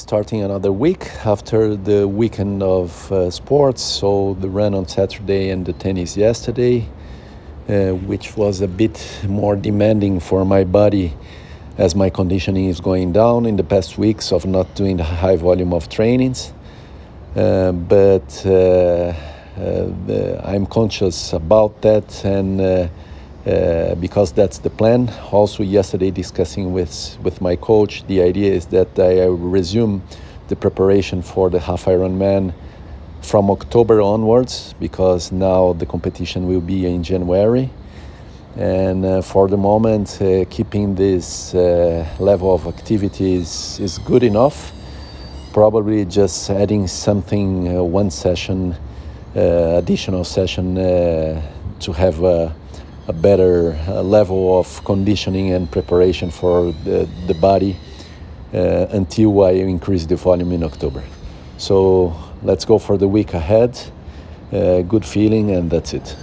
starting another week after the weekend of uh, sports. So the run on Saturday and the tennis yesterday, uh, which was a bit more demanding for my body as my conditioning is going down in the past weeks of not doing the high volume of trainings. Uh, but uh, uh, the, I'm conscious about that and uh, because that's the plan. Also, yesterday discussing with with my coach, the idea is that I resume the preparation for the half Ironman from October onwards because now the competition will be in January. And uh, for the moment, uh, keeping this uh, level of activities is good enough. Probably just adding something, uh, one session, additional session to have a better uh, level of conditioning and preparation for the, the body uh, until I increase the volume in October. So let's go for the week ahead. Uh, good feeling, and that's it.